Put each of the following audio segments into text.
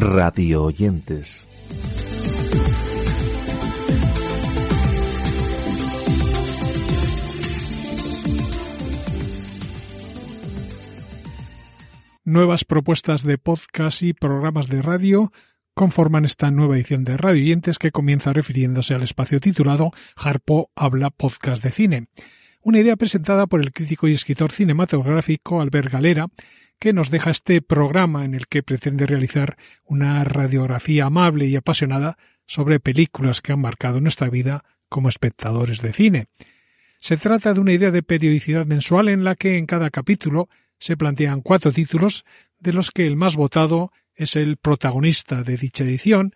radio oyentes. Nuevas propuestas de podcast y programas de radio conforman esta nueva edición de Radio Oyentes que comienza refiriéndose al espacio titulado Harpo habla podcast de cine. Una idea presentada por el crítico y escritor cinematográfico Albert Galera, que nos deja este programa en el que pretende realizar una radiografía amable y apasionada sobre películas que han marcado nuestra vida como espectadores de cine. Se trata de una idea de periodicidad mensual en la que en cada capítulo se plantean cuatro títulos, de los que el más votado es el protagonista de dicha edición,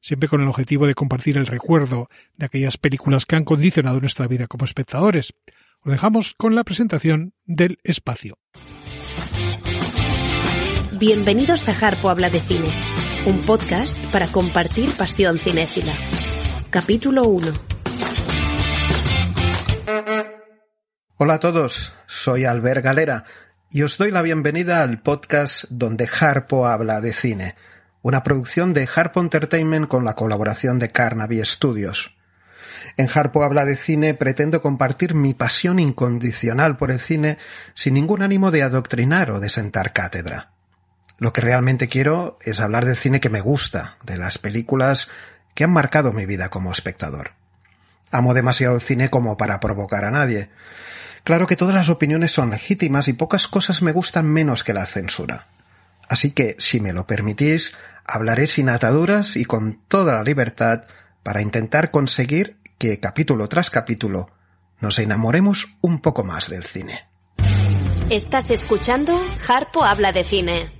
siempre con el objetivo de compartir el recuerdo de aquellas películas que han condicionado nuestra vida como espectadores. Os dejamos con la presentación del espacio. Bienvenidos a Harpo Habla de Cine, un podcast para compartir pasión cinéfila. Capítulo 1. Hola a todos, soy Albert Galera y os doy la bienvenida al podcast donde Harpo habla de cine, una producción de Harpo Entertainment con la colaboración de Carnaby Studios. En Harpo habla de cine pretendo compartir mi pasión incondicional por el cine sin ningún ánimo de adoctrinar o de sentar cátedra. Lo que realmente quiero es hablar del cine que me gusta, de las películas que han marcado mi vida como espectador. Amo demasiado el cine como para provocar a nadie. Claro que todas las opiniones son legítimas y pocas cosas me gustan menos que la censura. Así que, si me lo permitís, hablaré sin ataduras y con toda la libertad para intentar conseguir que capítulo tras capítulo nos enamoremos un poco más del cine. Estás escuchando Harpo habla de cine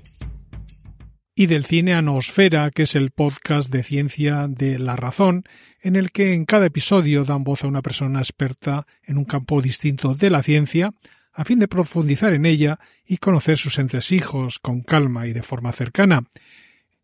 y del cine Anosfera, que es el podcast de ciencia de La Razón, en el que en cada episodio dan voz a una persona experta en un campo distinto de la ciencia, a fin de profundizar en ella y conocer sus entresijos con calma y de forma cercana.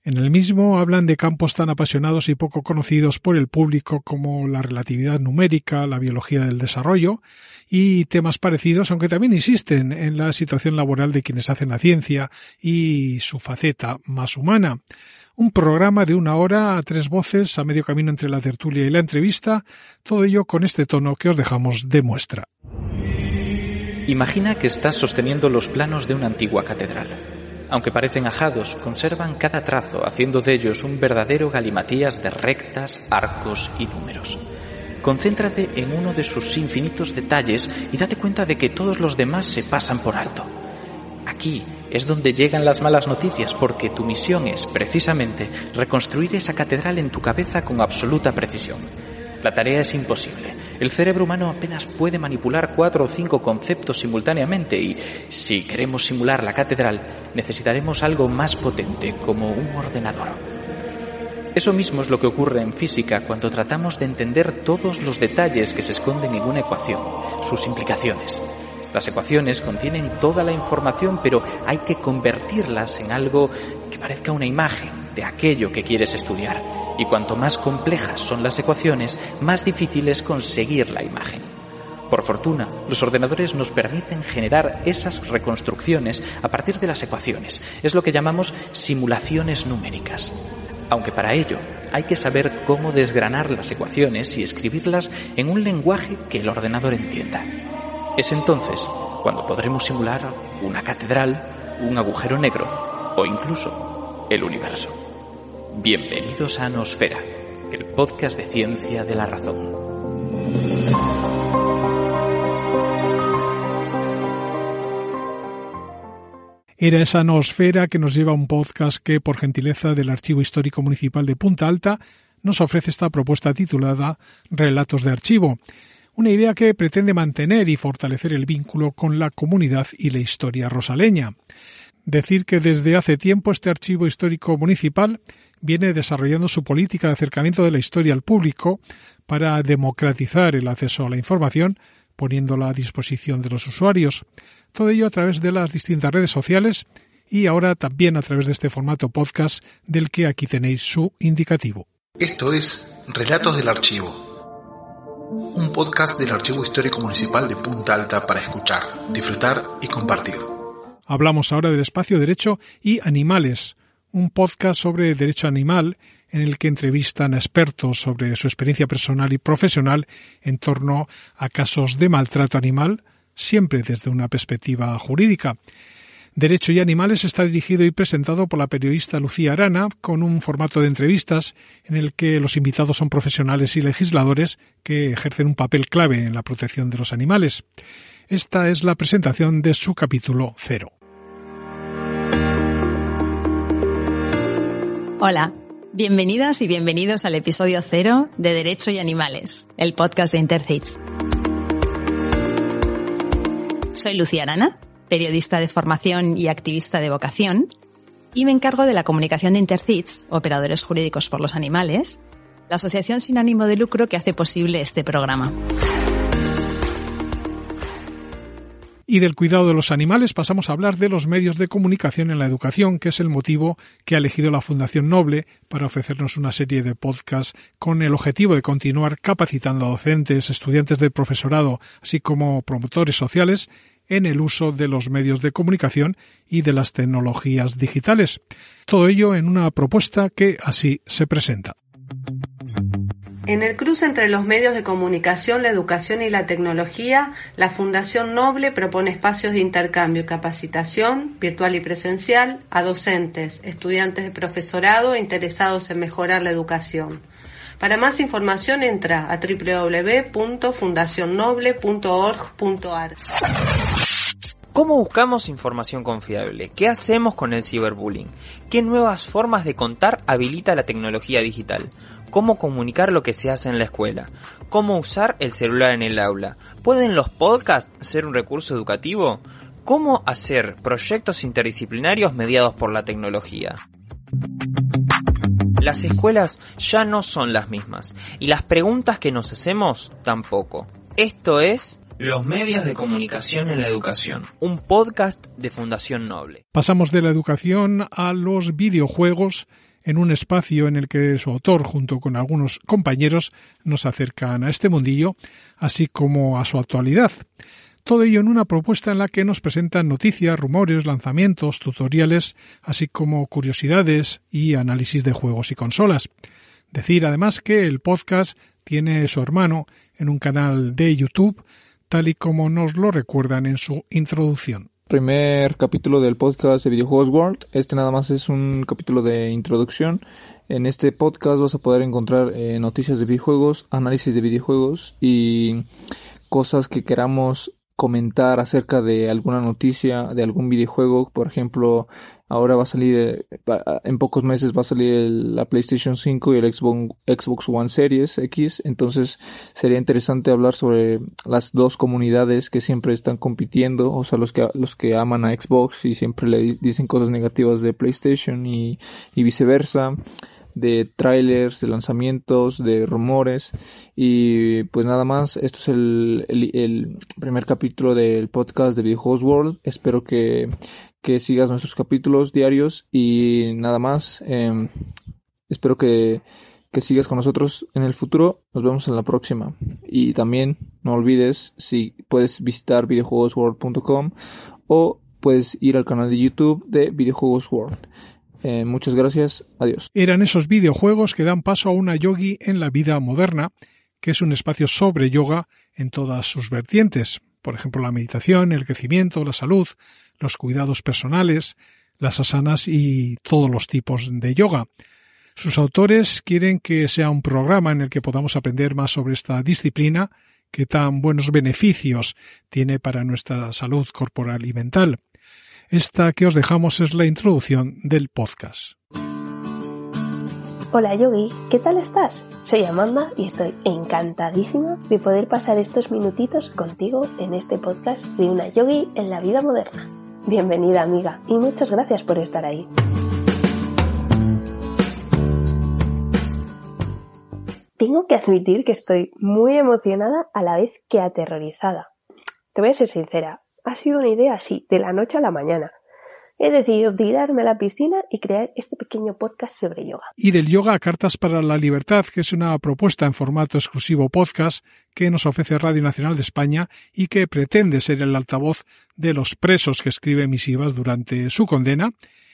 En el mismo hablan de campos tan apasionados y poco conocidos por el público como la relatividad numérica, la biología del desarrollo y temas parecidos, aunque también existen en la situación laboral de quienes hacen la ciencia y su faceta más humana. Un programa de una hora a tres voces a medio camino entre la tertulia y la entrevista, todo ello con este tono que os dejamos de muestra. Imagina que estás sosteniendo los planos de una antigua catedral aunque parecen ajados, conservan cada trazo, haciendo de ellos un verdadero galimatías de rectas, arcos y números. Concéntrate en uno de sus infinitos detalles y date cuenta de que todos los demás se pasan por alto. Aquí es donde llegan las malas noticias porque tu misión es, precisamente, reconstruir esa catedral en tu cabeza con absoluta precisión. La tarea es imposible. El cerebro humano apenas puede manipular cuatro o cinco conceptos simultáneamente y si queremos simular la catedral necesitaremos algo más potente como un ordenador. Eso mismo es lo que ocurre en física cuando tratamos de entender todos los detalles que se esconden en una ecuación, sus implicaciones. Las ecuaciones contienen toda la información, pero hay que convertirlas en algo que parezca una imagen de aquello que quieres estudiar. Y cuanto más complejas son las ecuaciones, más difícil es conseguir la imagen. Por fortuna, los ordenadores nos permiten generar esas reconstrucciones a partir de las ecuaciones. Es lo que llamamos simulaciones numéricas. Aunque para ello hay que saber cómo desgranar las ecuaciones y escribirlas en un lenguaje que el ordenador entienda. Es entonces cuando podremos simular una catedral, un agujero negro o incluso el universo. Bienvenidos a Nosfera, el podcast de ciencia de la razón. Era esa nosfera que nos lleva a un podcast que, por gentileza del Archivo Histórico Municipal de Punta Alta, nos ofrece esta propuesta titulada Relatos de Archivo, una idea que pretende mantener y fortalecer el vínculo con la comunidad y la historia rosaleña. Decir que desde hace tiempo este archivo histórico municipal viene desarrollando su política de acercamiento de la historia al público para democratizar el acceso a la información, poniéndola a disposición de los usuarios. Todo ello a través de las distintas redes sociales y ahora también a través de este formato podcast del que aquí tenéis su indicativo. Esto es Relatos del Archivo un podcast del Archivo Histórico Municipal de Punta Alta para escuchar, disfrutar y compartir. Hablamos ahora del espacio derecho y animales, un podcast sobre derecho animal en el que entrevistan a expertos sobre su experiencia personal y profesional en torno a casos de maltrato animal, siempre desde una perspectiva jurídica. Derecho y Animales está dirigido y presentado por la periodista Lucía Arana, con un formato de entrevistas en el que los invitados son profesionales y legisladores que ejercen un papel clave en la protección de los animales. Esta es la presentación de su capítulo cero. Hola, bienvenidas y bienvenidos al episodio cero de Derecho y Animales, el podcast de Intercits. Soy Lucía periodista de formación y activista de vocación, y me encargo de la comunicación de Intercits, Operadores Jurídicos por los Animales, la asociación sin ánimo de lucro que hace posible este programa. Y del cuidado de los animales pasamos a hablar de los medios de comunicación en la educación, que es el motivo que ha elegido la Fundación Noble para ofrecernos una serie de podcasts con el objetivo de continuar capacitando a docentes, estudiantes de profesorado, así como promotores sociales en el uso de los medios de comunicación y de las tecnologías digitales. Todo ello en una propuesta que así se presenta. En el cruce entre los medios de comunicación, la educación y la tecnología, la Fundación Noble propone espacios de intercambio y capacitación, virtual y presencial, a docentes, estudiantes de profesorado e interesados en mejorar la educación. Para más información entra a www.fundacionnoble.org.ar. ¿Cómo buscamos información confiable? ¿Qué hacemos con el ciberbullying? ¿Qué nuevas formas de contar habilita la tecnología digital? ¿Cómo comunicar lo que se hace en la escuela? ¿Cómo usar el celular en el aula? ¿Pueden los podcasts ser un recurso educativo? ¿Cómo hacer proyectos interdisciplinarios mediados por la tecnología? Las escuelas ya no son las mismas y las preguntas que nos hacemos tampoco. Esto es los medios de comunicación en la educación, un podcast de Fundación Noble. Pasamos de la educación a los videojuegos en un espacio en el que su autor, junto con algunos compañeros, nos acercan a este mundillo, así como a su actualidad. Todo ello en una propuesta en la que nos presentan noticias, rumores, lanzamientos, tutoriales, así como curiosidades y análisis de juegos y consolas. Decir además que el podcast tiene su hermano en un canal de YouTube, tal y como nos lo recuerdan en su introducción. Primer capítulo del podcast de Videojuegos World. Este nada más es un capítulo de introducción. En este podcast vas a poder encontrar eh, noticias de videojuegos, análisis de videojuegos y cosas que queramos comentar acerca de alguna noticia de algún videojuego. Por ejemplo, ahora va a salir, en pocos meses va a salir la PlayStation 5 y el Xbox, Xbox One Series X. Entonces sería interesante hablar sobre las dos comunidades que siempre están compitiendo. O sea, los que, los que aman a Xbox y siempre le dicen cosas negativas de PlayStation y viceversa de trailers, de lanzamientos, de rumores. Y pues nada más, esto es el, primer capítulo del podcast de Videojuegos World, espero que, que sigas nuestros capítulos diarios. Y nada más, em, espero que, que sigas con nosotros en el futuro, nos vemos en la próxima. Y también no olvides si puedes visitar videojuegosworld.com o puedes ir al canal de YouTube de Videojuegos World. Eh, muchas gracias. Adiós. Eran esos videojuegos que dan paso a una yogi en la vida moderna, que es un espacio sobre yoga en todas sus vertientes. Por ejemplo, la meditación, el crecimiento, la salud, los cuidados personales, las asanas y todos los tipos de yoga. Sus autores quieren que sea un programa en el que podamos aprender más sobre esta disciplina que tan buenos beneficios tiene para nuestra salud corporal y mental. Esta que os dejamos es la introducción del podcast. Hola Yogi, ¿qué tal estás? Soy Amanda y estoy encantadísima de poder pasar estos minutitos contigo en este podcast de una yogi en la vida moderna. Bienvenida amiga y muchas gracias por estar ahí. Tengo que admitir que estoy muy emocionada a la vez que aterrorizada. Te voy a ser sincera, ha sido una idea así, de la noche a la mañana. He decidido tirarme a la piscina y crear este pequeño podcast sobre yoga. Y del yoga a Cartas para la Libertad, que es una propuesta en formato exclusivo podcast que nos ofrece Radio Nacional de España y que pretende ser el altavoz de los presos que escriben misivas durante su condena,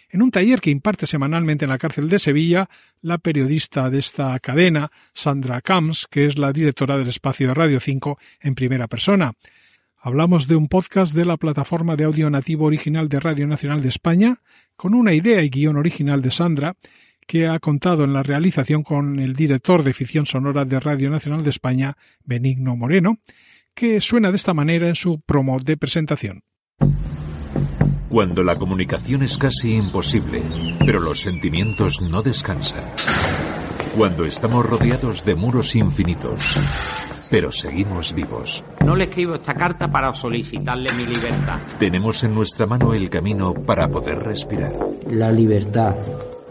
En un taller que imparte semanalmente en la cárcel de Sevilla, la periodista de esta cadena, Sandra Camps, que es la directora del espacio de Radio 5 en primera persona. Hablamos de un podcast de la plataforma de audio nativo original de Radio Nacional de España, con una idea y guion original de Sandra, que ha contado en la realización con el director de ficción sonora de Radio Nacional de España, Benigno Moreno, que suena de esta manera en su promo de presentación. Cuando la comunicación es casi imposible, pero los sentimientos no descansan. Cuando estamos rodeados de muros infinitos, pero seguimos vivos. No le escribo esta carta para solicitarle mi libertad. Tenemos en nuestra mano el camino para poder respirar. La libertad.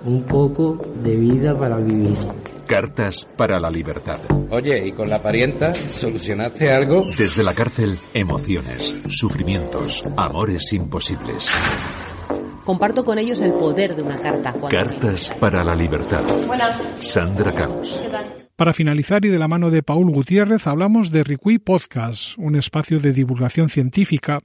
Un poco de vida para vivir. Cartas para la libertad. Oye, ¿y con la parienta solucionaste algo? Desde la cárcel, emociones, sufrimientos, amores imposibles. Comparto con ellos el poder de una carta. Cartas para la libertad. Buenas. Sandra Camps. Para finalizar y de la mano de Paul Gutiérrez hablamos de Riqui Podcast, un espacio de divulgación científica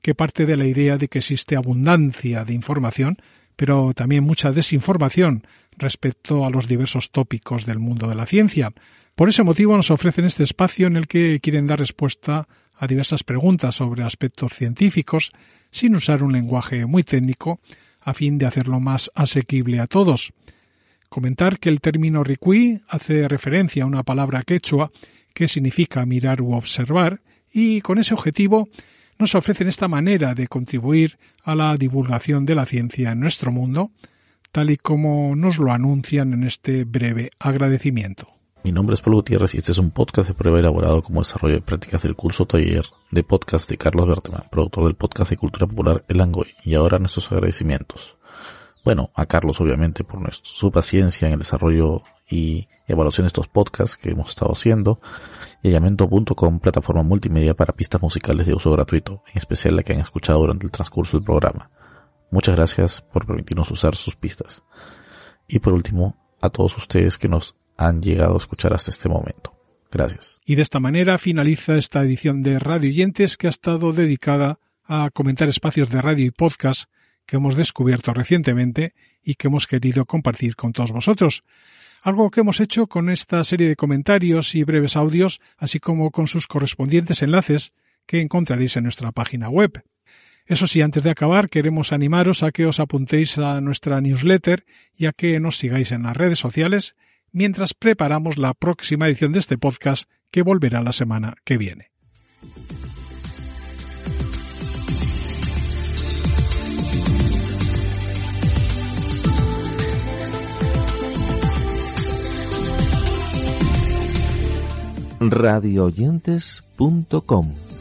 que parte de la idea de que existe abundancia de información, pero también mucha desinformación respecto a los diversos tópicos del mundo de la ciencia. Por ese motivo nos ofrecen este espacio en el que quieren dar respuesta a diversas preguntas sobre aspectos científicos sin usar un lenguaje muy técnico a fin de hacerlo más asequible a todos. Comentar que el término riqui hace referencia a una palabra quechua que significa mirar u observar y con ese objetivo nos ofrecen esta manera de contribuir a la divulgación de la ciencia en nuestro mundo, tal y como nos lo anuncian en este breve agradecimiento. Mi nombre es Pablo Gutiérrez y este es un podcast de prueba elaborado como desarrollo de prácticas del curso taller de podcast de Carlos Berteman, productor del podcast de cultura popular El Angoy, y ahora nuestros agradecimientos. Bueno, a Carlos obviamente por nuestro, su paciencia en el desarrollo y evaluación de estos podcasts que hemos estado haciendo, y a Yamento.com, plataforma multimedia para pistas musicales de uso gratuito, en especial la que han escuchado durante el transcurso del programa. Muchas gracias por permitirnos usar sus pistas. Y por último, a todos ustedes que nos han llegado a escuchar hasta este momento. Gracias. Y de esta manera finaliza esta edición de Radio Oyentes que ha estado dedicada a comentar espacios de radio y podcast que hemos descubierto recientemente y que hemos querido compartir con todos vosotros. Algo que hemos hecho con esta serie de comentarios y breves audios, así como con sus correspondientes enlaces que encontraréis en nuestra página web. Eso sí, antes de acabar, queremos animaros a que os apuntéis a nuestra newsletter y a que nos sigáis en las redes sociales mientras preparamos la próxima edición de este podcast que volverá la semana que viene. radioyentes.com